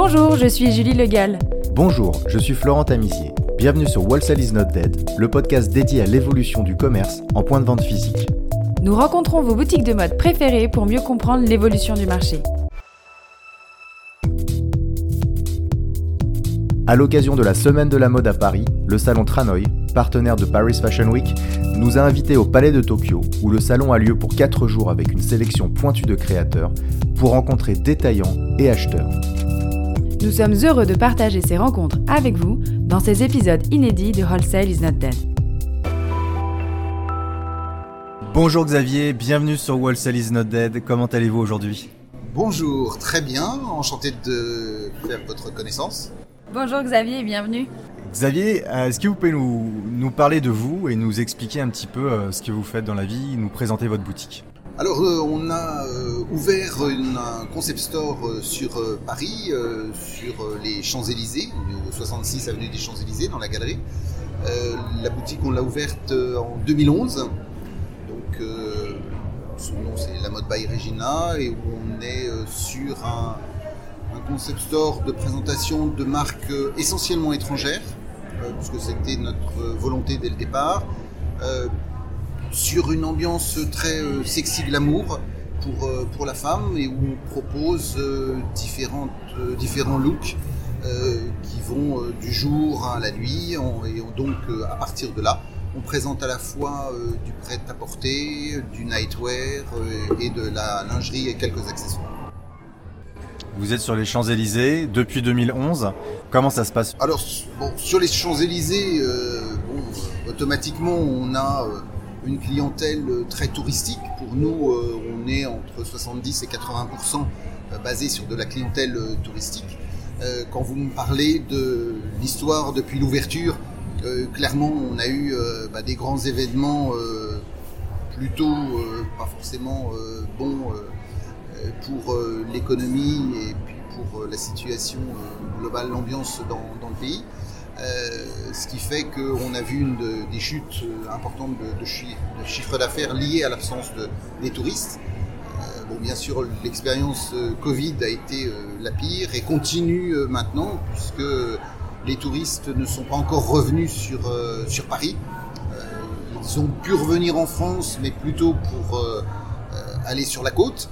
Bonjour, je suis Julie Legal. Bonjour, je suis Florent Tamizier. Bienvenue sur Wholesale is not dead, le podcast dédié à l'évolution du commerce en point de vente physique. Nous rencontrons vos boutiques de mode préférées pour mieux comprendre l'évolution du marché. À l'occasion de la Semaine de la mode à Paris, le salon Tranoï, partenaire de Paris Fashion Week, nous a invités au Palais de Tokyo, où le salon a lieu pour 4 jours avec une sélection pointue de créateurs, pour rencontrer détaillants et acheteurs. Nous sommes heureux de partager ces rencontres avec vous dans ces épisodes inédits de Wholesale is not dead. Bonjour Xavier, bienvenue sur Wholesale is not dead. Comment allez-vous aujourd'hui? Bonjour, très bien, enchanté de faire votre connaissance. Bonjour Xavier bienvenue. Xavier, euh, est-ce que vous pouvez nous, nous, parler de vous et nous expliquer un petit peu euh, ce que vous faites dans la vie, nous présenter votre boutique? Alors euh, on a euh, ouvert un concept store euh, sur Paris, sur les Champs-Élysées, au 66 avenue des Champs-Élysées dans la galerie. la boutique on l'a ouverte en 2011. Donc son nom c'est La Mode by Regina et on est sur un, un, concept store de présentation de marques essentiellement étrangères, puisque c'était notre volonté dès le départ sur une ambiance très euh, sexy glamour pour, euh, pour la femme et où on propose euh, différentes, différents looks qui vont du jour à la nuit. et donc à partir de là, on présente à la fois du prêt-à-porter, du nightwear et de la lingerie et quelques accessoires. Vous êtes sur les Champs-Élysées depuis 2011. Comment ça se passe? Alors, bon, sur les Champs-Élysées, euh, bon, automatiquement, on a une clientèle euh, très touristique. Pour nous, euh, on est entre 70 et 80% euh, basé sur de la clientèle touristique. Quand vous me parlez de l'histoire depuis l'ouverture, clairement, on a eu bah, des grands événements plutôt pas forcément bons pour l'économie et puis pour la situation globale, l'ambiance dans, dans, le pays. Euh, ce qui fait qu'on a vu des chutes euh, importantes de, chiffre d'affaires liées à l'absence de, des touristes. Euh, bon, bien sûr, l'expérience Covid a été la pire et continue maintenant puisque les touristes ne sont pas encore revenus sur, Paris. Ils ont pu revenir en France, mais plutôt pour aller sur la côte.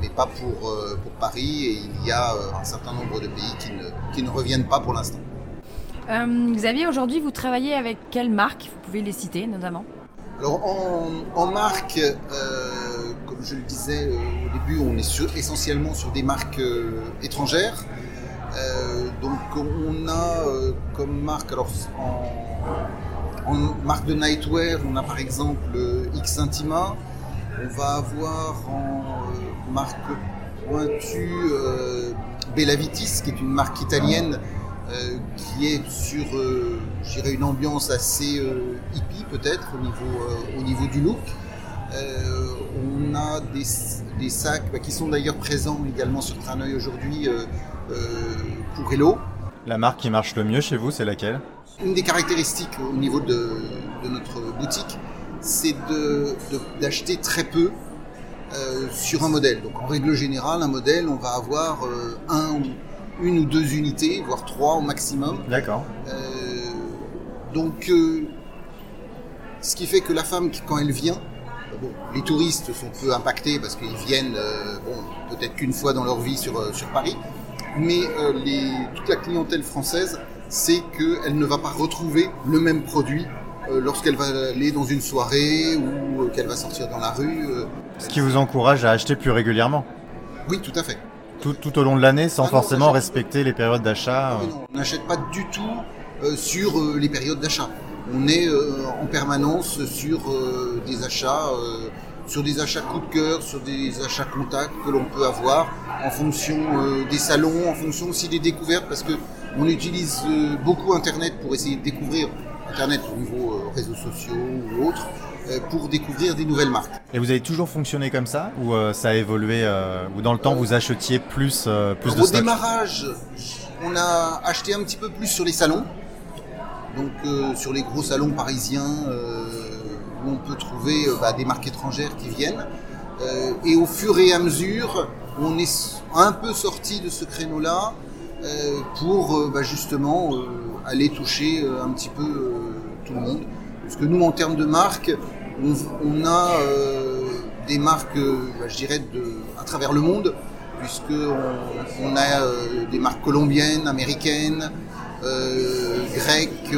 Mais pas pour, Paris. Et il y a un certain nombre de pays qui ne reviennent pas pour l'instant. Euh, Xavier, aujourd'hui, vous travaillez avec quelles marques Vous pouvez les citer notamment Alors, en, marque, euh, comme je le disais euh, au début, on est essentiellement sur des marques étrangères. Donc, on a comme marque, alors en, en, marque de nightwear, on a par exemple X Intima. On va avoir en marque pointue Bella Vitis, qui est une marque italienne euh, qui est sur, euh, une ambiance assez euh, hippie peut-être au niveau, au niveau du look. on a des, des sacs bah, qui sont d'ailleurs présents également sur Traneuil aujourd'hui pour Hello. La marque qui marche le mieux chez vous, c'est laquelle? Une des caractéristiques au niveau de, de notre boutique, c'est d'acheter de, très peu euh, sur un modèle. Donc en règle générale, un modèle, on va avoir euh, un ou une ou deux unités, voire trois au maximum. D'accord. Euh, donc, euh, ce qui fait que la femme, quand elle vient, bon, les touristes sont peu impactés parce qu'ils viennent, euh, bon, peut-être qu'une fois dans leur vie sur, euh, sur Paris, mais euh, les, toute la clientèle française sait qu'elle ne va pas retrouver le même produit euh, lorsqu'elle va aller dans une soirée ou qu'elle va sortir dans la rue. Ce qui vous encourage à acheter plus régulièrement Oui, tout à fait tout, tout au long de l'année sans ah non, forcément respecter les périodes d'achat. On n'achète pas du tout euh, sur euh, les périodes d'achat. On est euh, en permanence sur des achats, sur des achats coup de cœur, sur des achats contacts que l'on peut avoir en fonction des salons, en fonction aussi des découvertes, parce que on utilise beaucoup Internet pour essayer de découvrir Internet au niveau réseaux sociaux ou autres pour découvrir des nouvelles marques. Et vous avez toujours fonctionné comme ça ou euh, ça a évolué euh, ou dans le temps vous achetiez plus euh, plus de Au démarrage, on a acheté un petit peu plus sur les salons. Donc sur les gros salons parisiens où on peut trouver bah, des marques étrangères qui viennent et au fur et à mesure on est un peu sorti de ce créneau-là pour bah, justement aller toucher un petit peu tout le monde. Parce que nous, en termes de marque, on, a des marques, bah, je dirais, de, à travers le monde, puisqu'on on a des marques colombiennes, américaines, grecques,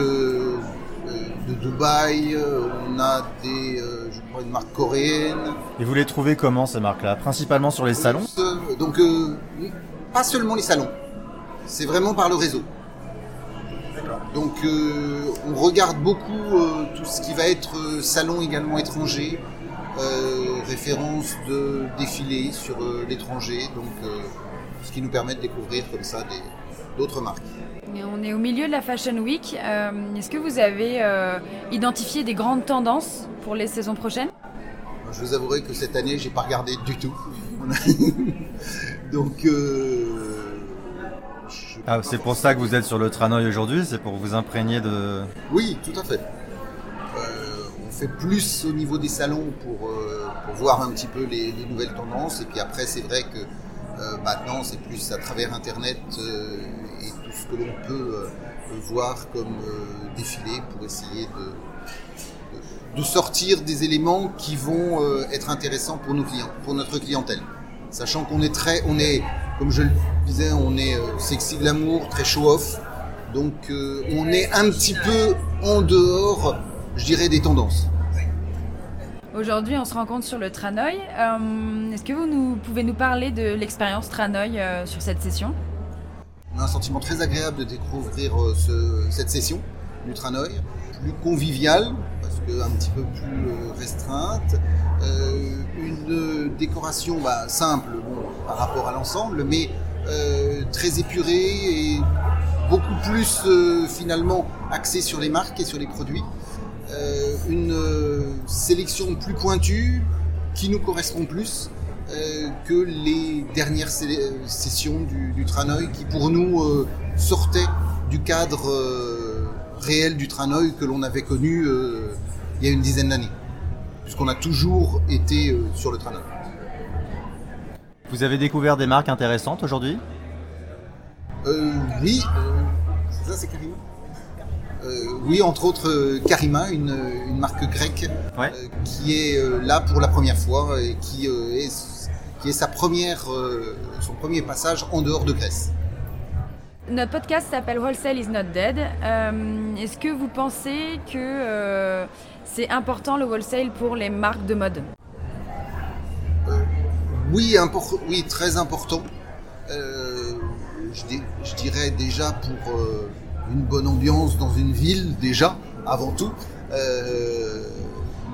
de Dubaï, euh, on a des, euh, je crois, une marque coréenne. Et vous les trouvez comment ces marques-là? Principalement sur les salons? Donc, pas seulement les salons, c'est vraiment par le réseau. Donc on regarde beaucoup tout ce qui va être salon également étranger, référence de défilés sur l'étranger, donc ce qui nous permet de découvrir comme ça d'autres marques. On est au milieu de la Fashion Week. Euh, est-ce que vous avez euh, identifié des grandes tendances pour les saisons prochaines? Je vous avouerai que cette année, j'ai pas regardé du tout. Donc. Euh, ah, c'est pour ça que vous êtes sur le Tranoï aujourd'hui C'est pour vous imprégner de. Oui, tout à fait. on fait plus au niveau des salons pour, voir un petit peu les, les, nouvelles tendances. Et puis après, c'est vrai que maintenant, c'est plus à travers Internet et tout ce que l'on peut euh, voir comme euh, défilé pour essayer de, de, sortir des éléments qui vont euh, être intéressants pour nos clients, pour notre clientèle. Sachant qu'on est très, on est, comme je le disais, on est sexy glamour, très show-off. Donc on est un petit peu en dehors, je dirais, des tendances. Aujourd'hui, on se rencontre sur le Tranoï. Est-ce que vous nous, pouvez nous parler de l'expérience Tranoï sur cette session? On a un sentiment très agréable de découvrir euh, cette session du Tranoï, plus conviviale, parce que un petit peu plus euh, restreinte, euh, une décoration bah, simple par rapport à l'ensemble, mais très épurée et beaucoup plus finalement axée sur les marques et sur les produits. une sélection plus pointue qui nous correspond plus euh, que les dernières sessions du, du, Tranoï qui pour nous euh, sortaient du cadre euh, réel du Tranoï que l'on avait connu il y a une dizaine d'années, puisqu'on a toujours été sur le Tranoï. Vous avez découvert des marques intéressantes aujourd'hui? Oui, ça c'est Karima. oui, entre autres Karima, une, une marque grecque qui est là pour la première fois et qui est qui est sa première, euh, son premier passage en dehors de Grèce. Notre podcast s'appelle Wholesale is not dead. Euh, est-ce que vous pensez que euh, c'est important le wholesale pour les marques de mode? Oui, très important. Je, je, dirais déjà pour une bonne ambiance dans une ville, déjà, avant tout.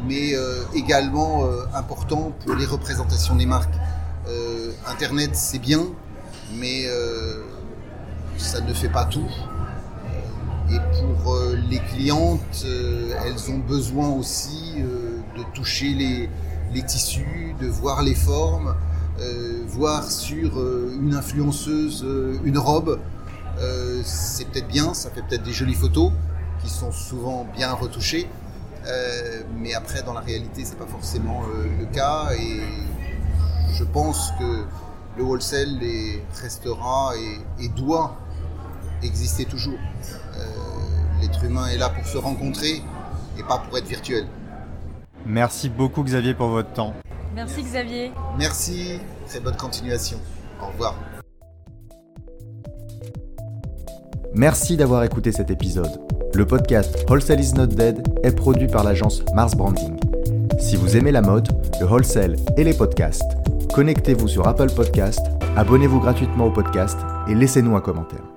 mais également important pour les représentations des marques. Euh, Internet, c'est bien, mais euh, ça ne fait pas tout. Et pour euh, les clientes, elles ont besoin aussi de toucher les, tissus, de voir les formes, voir sur une influenceuse une robe. c'est peut-être bien, ça fait peut-être des jolies photos qui sont souvent bien retouchées. mais après, dans la réalité, c'est pas forcément le cas. Et je pense que le wholesale restera et, doit exister toujours. Euh, l'être humain est là pour se rencontrer et pas pour être virtuel. Merci beaucoup Xavier pour votre temps. Merci Xavier. Merci, très bonne continuation. Au revoir. Merci d'avoir écouté cet épisode. Le podcast Wholesale is not dead est produit par l'agence Mars Branding. Si vous aimez la mode, le wholesale et les podcasts, connectez-vous sur Apple Podcast, abonnez-vous gratuitement au podcast et laissez-nous un commentaire.